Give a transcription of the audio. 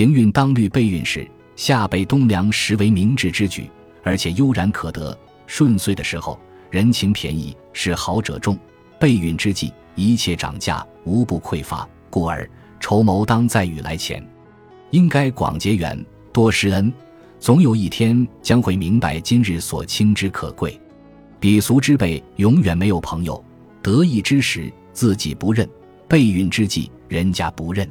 行运当虑备运时，夏备冬粮实为明智之举，而且悠然可得。顺遂的时候，人情便宜，是好者众；备运之际，一切涨价，无不匮乏。故而筹谋当在雨来前，应该广结缘，多施恩，总有一天将会明白今日所轻之可贵。鄙俗之辈永远没有朋友，得意之时自己不认，备运之际人家不认。